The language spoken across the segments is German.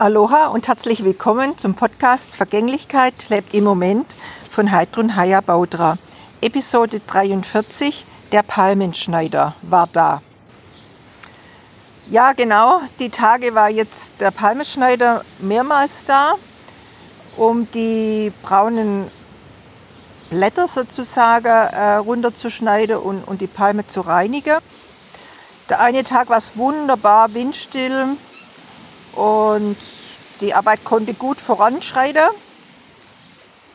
Aloha und herzlich willkommen zum Podcast Vergänglichkeit lebt im Moment von Heidrun Haya Baudra. Episode 43, der Palmenschneider war da. Ja, genau, die Tage war jetzt der Palmenschneider mehrmals da, um die braunen Blätter sozusagen äh, runterzuschneiden und, und die Palme zu reinigen. Der eine Tag war es wunderbar windstill, und die Arbeit konnte gut voranschreiten.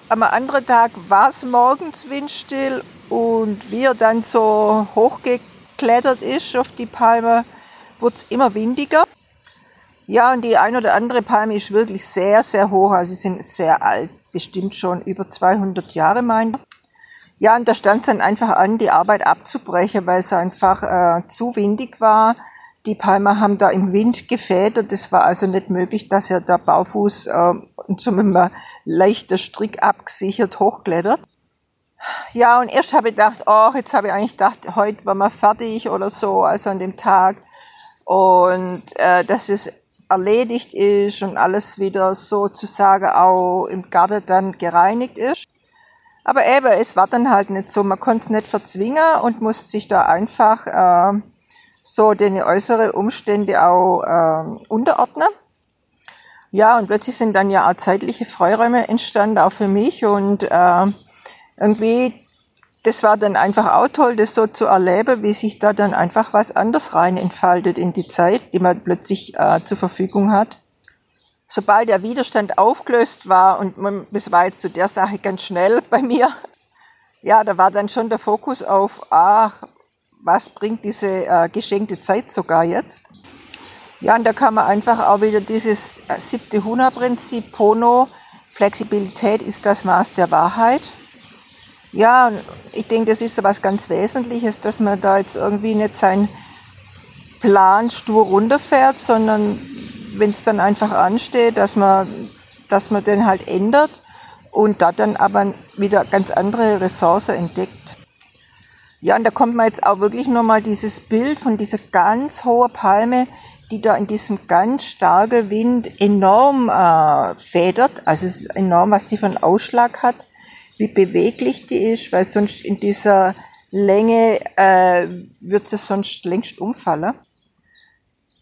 Am anderen Tag war es morgens windstill und wie er dann so hochgeklettert ist auf die Palme, wurde es immer windiger. Ja, und die ein oder andere Palme ist wirklich sehr, sehr hoch. Also sie sind sehr alt, bestimmt schon über 200 Jahre, meint Ja, und da stand dann einfach an, die Arbeit abzubrechen, weil es einfach äh, zu windig war die Palmer haben da im Wind gefedert. Es war also nicht möglich, dass er der Baufuß äh, zum immer leichter Strick abgesichert hochklettert. Ja, und erst habe ich gedacht, oh, jetzt habe ich eigentlich gedacht, heute war wir fertig oder so, also an dem Tag. Und äh, dass es erledigt ist und alles wieder sozusagen auch im Garten dann gereinigt ist. Aber eben, es war dann halt nicht so. Man konnte es nicht verzwingen und musste sich da einfach äh, so den äußeren Umstände auch äh, unterordnen. Ja, und plötzlich sind dann ja auch zeitliche Freiräume entstanden, auch für mich. Und äh, irgendwie, das war dann einfach auch toll, das so zu erleben, wie sich da dann einfach was anderes rein entfaltet in die Zeit, die man plötzlich äh, zur Verfügung hat. Sobald der Widerstand aufgelöst war, und man, das war jetzt zu der Sache ganz schnell bei mir, ja, da war dann schon der Fokus auf, ach, was bringt diese äh, geschenkte Zeit sogar jetzt? Ja, und da kann man einfach auch wieder dieses äh, siebte Huna-Prinzip, Pono, Flexibilität ist das Maß der Wahrheit. Ja, ich denke, das ist so was ganz Wesentliches, dass man da jetzt irgendwie nicht seinen Plan stur runterfährt, sondern wenn es dann einfach ansteht, dass man, dass man den halt ändert und da dann aber wieder ganz andere Ressourcen entdeckt. Ja, und da kommt man jetzt auch wirklich nochmal dieses Bild von dieser ganz hohen Palme, die da in diesem ganz starken Wind enorm äh, federt. Also es ist enorm, was die für einen Ausschlag hat, wie beweglich die ist, weil sonst in dieser Länge äh, wird sie sonst längst umfallen.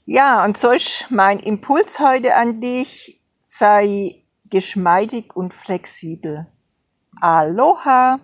Ja, und so ist mein Impuls heute an dich, sei geschmeidig und flexibel. Aloha!